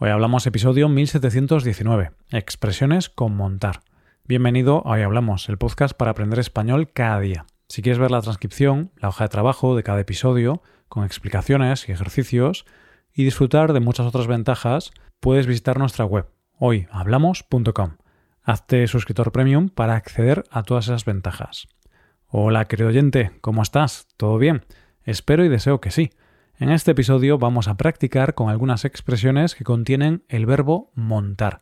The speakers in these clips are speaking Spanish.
Hoy hablamos episodio 1719, expresiones con montar. Bienvenido a Hoy Hablamos, el podcast para aprender español cada día. Si quieres ver la transcripción, la hoja de trabajo de cada episodio, con explicaciones y ejercicios, y disfrutar de muchas otras ventajas, puedes visitar nuestra web, hoyhablamos.com. Hazte suscriptor premium para acceder a todas esas ventajas. Hola, querido oyente, ¿cómo estás? ¿Todo bien? Espero y deseo que sí. En este episodio vamos a practicar con algunas expresiones que contienen el verbo montar.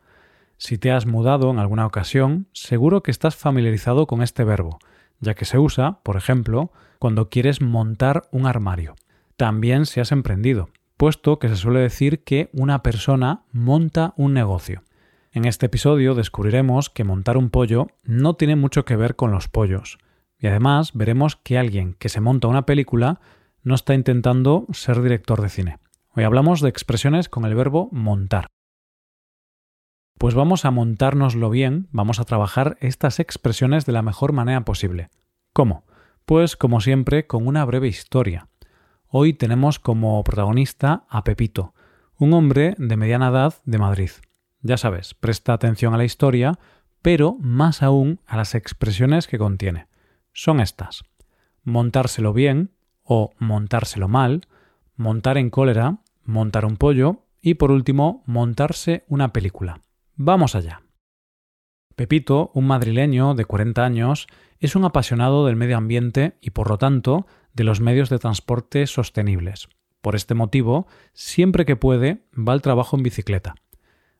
Si te has mudado en alguna ocasión, seguro que estás familiarizado con este verbo, ya que se usa, por ejemplo, cuando quieres montar un armario. También si has emprendido, puesto que se suele decir que una persona monta un negocio. En este episodio descubriremos que montar un pollo no tiene mucho que ver con los pollos. Y además veremos que alguien que se monta una película no está intentando ser director de cine. Hoy hablamos de expresiones con el verbo montar. Pues vamos a montárnoslo bien, vamos a trabajar estas expresiones de la mejor manera posible. ¿Cómo? Pues como siempre con una breve historia. Hoy tenemos como protagonista a Pepito, un hombre de mediana edad de Madrid. Ya sabes, presta atención a la historia, pero más aún a las expresiones que contiene. Son estas. Montárselo bien, o montárselo mal, montar en cólera, montar un pollo y por último montarse una película. Vamos allá. Pepito, un madrileño de 40 años, es un apasionado del medio ambiente y por lo tanto de los medios de transporte sostenibles. Por este motivo, siempre que puede, va al trabajo en bicicleta.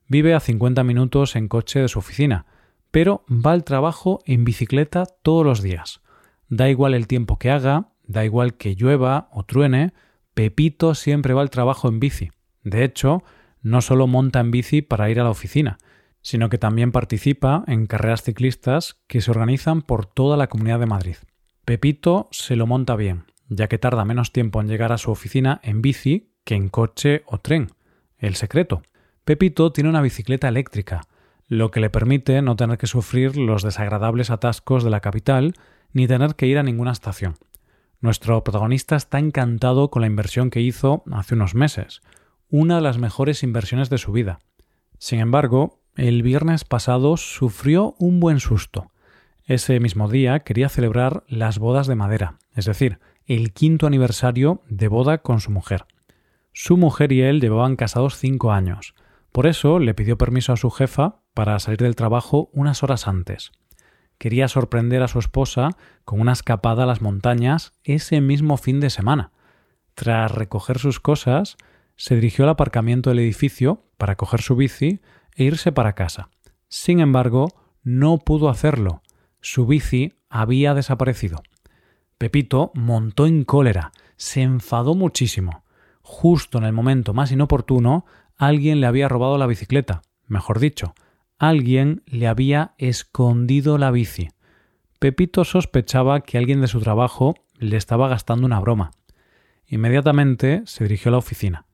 Vive a 50 minutos en coche de su oficina, pero va al trabajo en bicicleta todos los días. Da igual el tiempo que haga, Da igual que llueva o truene, Pepito siempre va al trabajo en bici. De hecho, no solo monta en bici para ir a la oficina, sino que también participa en carreras ciclistas que se organizan por toda la Comunidad de Madrid. Pepito se lo monta bien, ya que tarda menos tiempo en llegar a su oficina en bici que en coche o tren. El secreto. Pepito tiene una bicicleta eléctrica, lo que le permite no tener que sufrir los desagradables atascos de la capital ni tener que ir a ninguna estación. Nuestro protagonista está encantado con la inversión que hizo hace unos meses, una de las mejores inversiones de su vida. Sin embargo, el viernes pasado sufrió un buen susto. Ese mismo día quería celebrar las bodas de madera, es decir, el quinto aniversario de boda con su mujer. Su mujer y él llevaban casados cinco años. Por eso le pidió permiso a su jefa para salir del trabajo unas horas antes quería sorprender a su esposa con una escapada a las montañas ese mismo fin de semana. Tras recoger sus cosas, se dirigió al aparcamiento del edificio para coger su bici e irse para casa. Sin embargo, no pudo hacerlo. Su bici había desaparecido. Pepito montó en cólera, se enfadó muchísimo. Justo en el momento más inoportuno, alguien le había robado la bicicleta, mejor dicho, alguien le había escondido la bici. Pepito sospechaba que alguien de su trabajo le estaba gastando una broma. Inmediatamente se dirigió a la oficina.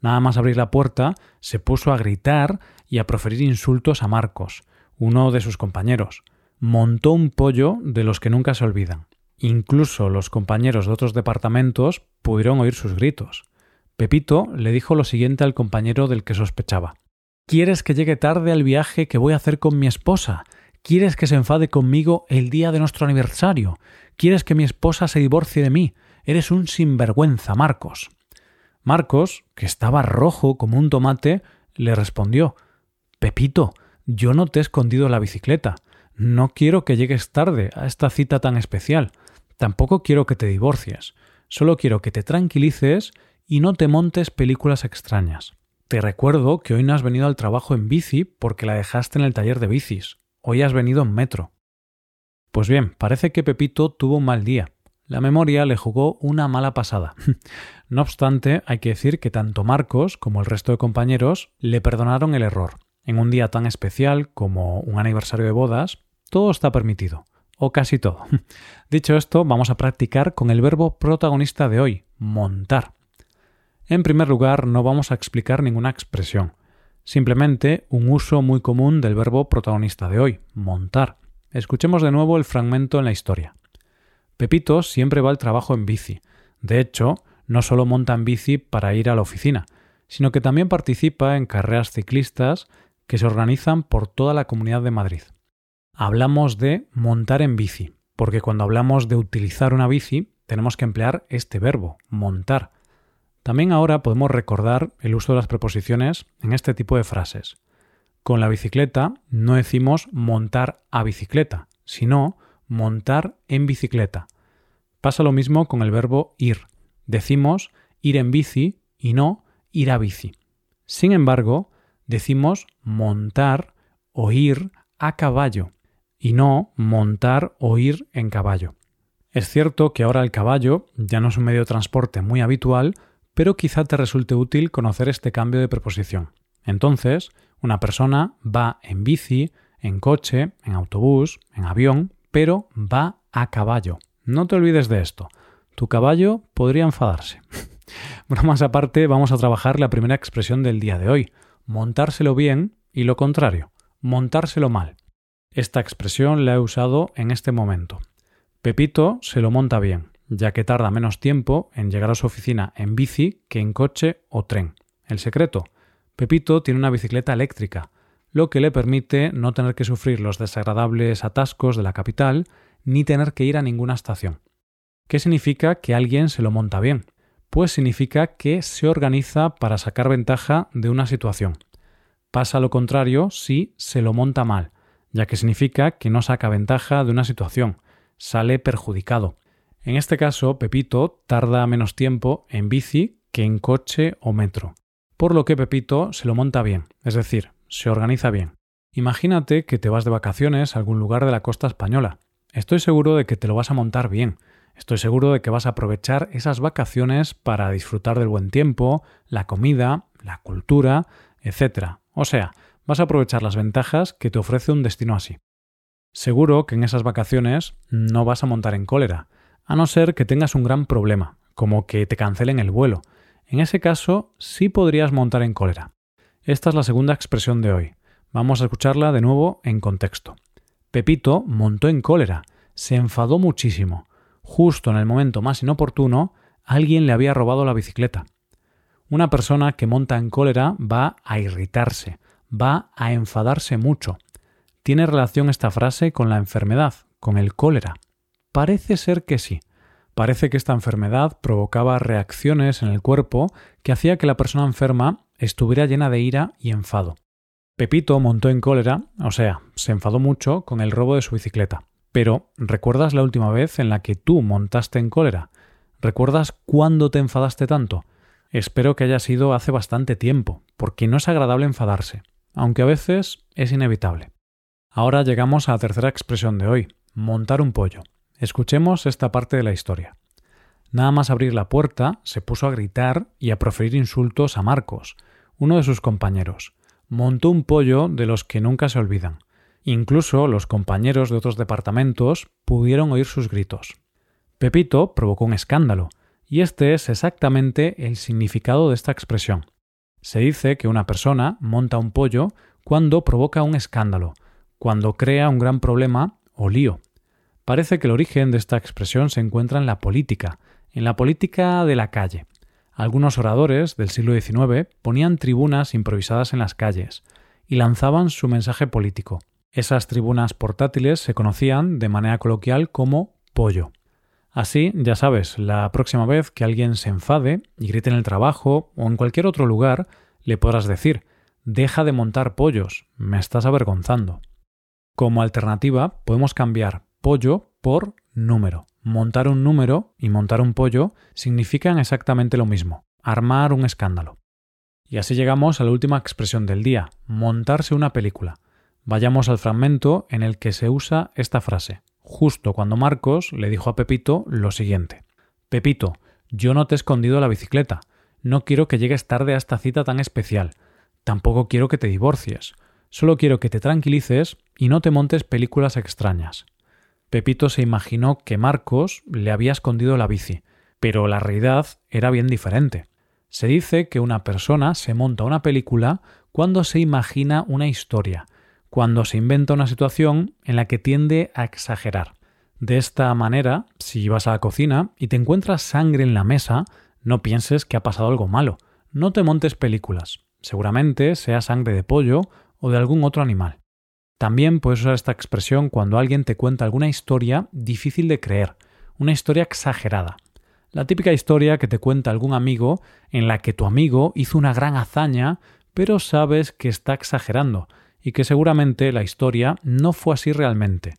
Nada más abrir la puerta, se puso a gritar y a proferir insultos a Marcos, uno de sus compañeros. Montó un pollo de los que nunca se olvidan. Incluso los compañeros de otros departamentos pudieron oír sus gritos. Pepito le dijo lo siguiente al compañero del que sospechaba. ¿Quieres que llegue tarde al viaje que voy a hacer con mi esposa? ¿Quieres que se enfade conmigo el día de nuestro aniversario? ¿Quieres que mi esposa se divorcie de mí? Eres un sinvergüenza, Marcos. Marcos, que estaba rojo como un tomate, le respondió Pepito, yo no te he escondido la bicicleta. No quiero que llegues tarde a esta cita tan especial. Tampoco quiero que te divorcies. Solo quiero que te tranquilices y no te montes películas extrañas. Te recuerdo que hoy no has venido al trabajo en bici porque la dejaste en el taller de bicis. Hoy has venido en metro. Pues bien, parece que Pepito tuvo un mal día. La memoria le jugó una mala pasada. no obstante, hay que decir que tanto Marcos como el resto de compañeros le perdonaron el error. En un día tan especial como un aniversario de bodas, todo está permitido. O casi todo. Dicho esto, vamos a practicar con el verbo protagonista de hoy, montar. En primer lugar, no vamos a explicar ninguna expresión, simplemente un uso muy común del verbo protagonista de hoy, montar. Escuchemos de nuevo el fragmento en la historia. Pepito siempre va al trabajo en bici. De hecho, no solo monta en bici para ir a la oficina, sino que también participa en carreras ciclistas que se organizan por toda la Comunidad de Madrid. Hablamos de montar en bici, porque cuando hablamos de utilizar una bici tenemos que emplear este verbo, montar. También ahora podemos recordar el uso de las preposiciones en este tipo de frases. Con la bicicleta no decimos montar a bicicleta, sino montar en bicicleta. Pasa lo mismo con el verbo ir. Decimos ir en bici y no ir a bici. Sin embargo, decimos montar o ir a caballo y no montar o ir en caballo. Es cierto que ahora el caballo ya no es un medio de transporte muy habitual, pero quizá te resulte útil conocer este cambio de preposición. Entonces, una persona va en bici, en coche, en autobús, en avión, pero va a caballo. No te olvides de esto. Tu caballo podría enfadarse. más aparte, vamos a trabajar la primera expresión del día de hoy, montárselo bien y lo contrario, montárselo mal. Esta expresión la he usado en este momento. Pepito se lo monta bien, ya que tarda menos tiempo en llegar a su oficina en bici que en coche o tren. El secreto. Pepito tiene una bicicleta eléctrica, lo que le permite no tener que sufrir los desagradables atascos de la capital ni tener que ir a ninguna estación. ¿Qué significa que alguien se lo monta bien? Pues significa que se organiza para sacar ventaja de una situación. Pasa lo contrario si se lo monta mal, ya que significa que no saca ventaja de una situación, sale perjudicado. En este caso, Pepito tarda menos tiempo en bici que en coche o metro, por lo que Pepito se lo monta bien, es decir, se organiza bien. Imagínate que te vas de vacaciones a algún lugar de la costa española. Estoy seguro de que te lo vas a montar bien. Estoy seguro de que vas a aprovechar esas vacaciones para disfrutar del buen tiempo, la comida, la cultura, etc. O sea, vas a aprovechar las ventajas que te ofrece un destino así. Seguro que en esas vacaciones no vas a montar en cólera, a no ser que tengas un gran problema, como que te cancelen el vuelo. En ese caso sí podrías montar en cólera. Esta es la segunda expresión de hoy. Vamos a escucharla de nuevo en contexto. Pepito montó en cólera, se enfadó muchísimo. Justo en el momento más inoportuno, alguien le había robado la bicicleta. Una persona que monta en cólera va a irritarse, va a enfadarse mucho. ¿Tiene relación esta frase con la enfermedad, con el cólera? Parece ser que sí. Parece que esta enfermedad provocaba reacciones en el cuerpo que hacía que la persona enferma estuviera llena de ira y enfado. Pepito montó en cólera, o sea, se enfadó mucho con el robo de su bicicleta. Pero, ¿recuerdas la última vez en la que tú montaste en cólera? ¿Recuerdas cuándo te enfadaste tanto? Espero que haya sido hace bastante tiempo, porque no es agradable enfadarse, aunque a veces es inevitable. Ahora llegamos a la tercera expresión de hoy, montar un pollo. Escuchemos esta parte de la historia. Nada más abrir la puerta, se puso a gritar y a proferir insultos a Marcos, uno de sus compañeros. Montó un pollo de los que nunca se olvidan. Incluso los compañeros de otros departamentos pudieron oír sus gritos. Pepito provocó un escándalo, y este es exactamente el significado de esta expresión. Se dice que una persona monta un pollo cuando provoca un escándalo, cuando crea un gran problema o lío. Parece que el origen de esta expresión se encuentra en la política, en la política de la calle. Algunos oradores del siglo XIX ponían tribunas improvisadas en las calles y lanzaban su mensaje político. Esas tribunas portátiles se conocían de manera coloquial como pollo. Así, ya sabes, la próxima vez que alguien se enfade y grite en el trabajo o en cualquier otro lugar, le podrás decir Deja de montar pollos, me estás avergonzando. Como alternativa, podemos cambiar pollo por número. Montar un número y montar un pollo significan exactamente lo mismo, armar un escándalo. Y así llegamos a la última expresión del día, montarse una película. Vayamos al fragmento en el que se usa esta frase, justo cuando Marcos le dijo a Pepito lo siguiente. Pepito, yo no te he escondido la bicicleta. No quiero que llegues tarde a esta cita tan especial. Tampoco quiero que te divorcies. Solo quiero que te tranquilices y no te montes películas extrañas. Pepito se imaginó que Marcos le había escondido la bici, pero la realidad era bien diferente. Se dice que una persona se monta una película cuando se imagina una historia, cuando se inventa una situación en la que tiende a exagerar. De esta manera, si vas a la cocina y te encuentras sangre en la mesa, no pienses que ha pasado algo malo, no te montes películas. Seguramente sea sangre de pollo o de algún otro animal. También puedes usar esta expresión cuando alguien te cuenta alguna historia difícil de creer, una historia exagerada. La típica historia que te cuenta algún amigo en la que tu amigo hizo una gran hazaña, pero sabes que está exagerando y que seguramente la historia no fue así realmente.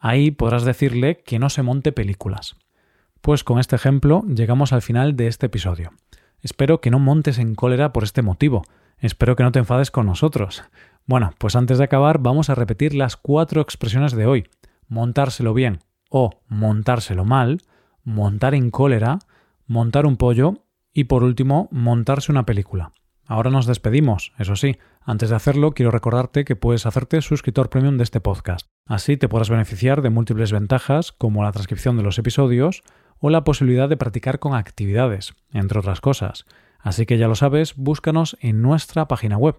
Ahí podrás decirle que no se monte películas. Pues con este ejemplo llegamos al final de este episodio. Espero que no montes en cólera por este motivo. Espero que no te enfades con nosotros. Bueno, pues antes de acabar vamos a repetir las cuatro expresiones de hoy. Montárselo bien o montárselo mal, montar en cólera, montar un pollo y por último montarse una película. Ahora nos despedimos, eso sí. Antes de hacerlo, quiero recordarte que puedes hacerte suscriptor premium de este podcast. Así te podrás beneficiar de múltiples ventajas como la transcripción de los episodios, o la posibilidad de practicar con actividades, entre otras cosas. Así que ya lo sabes, búscanos en nuestra página web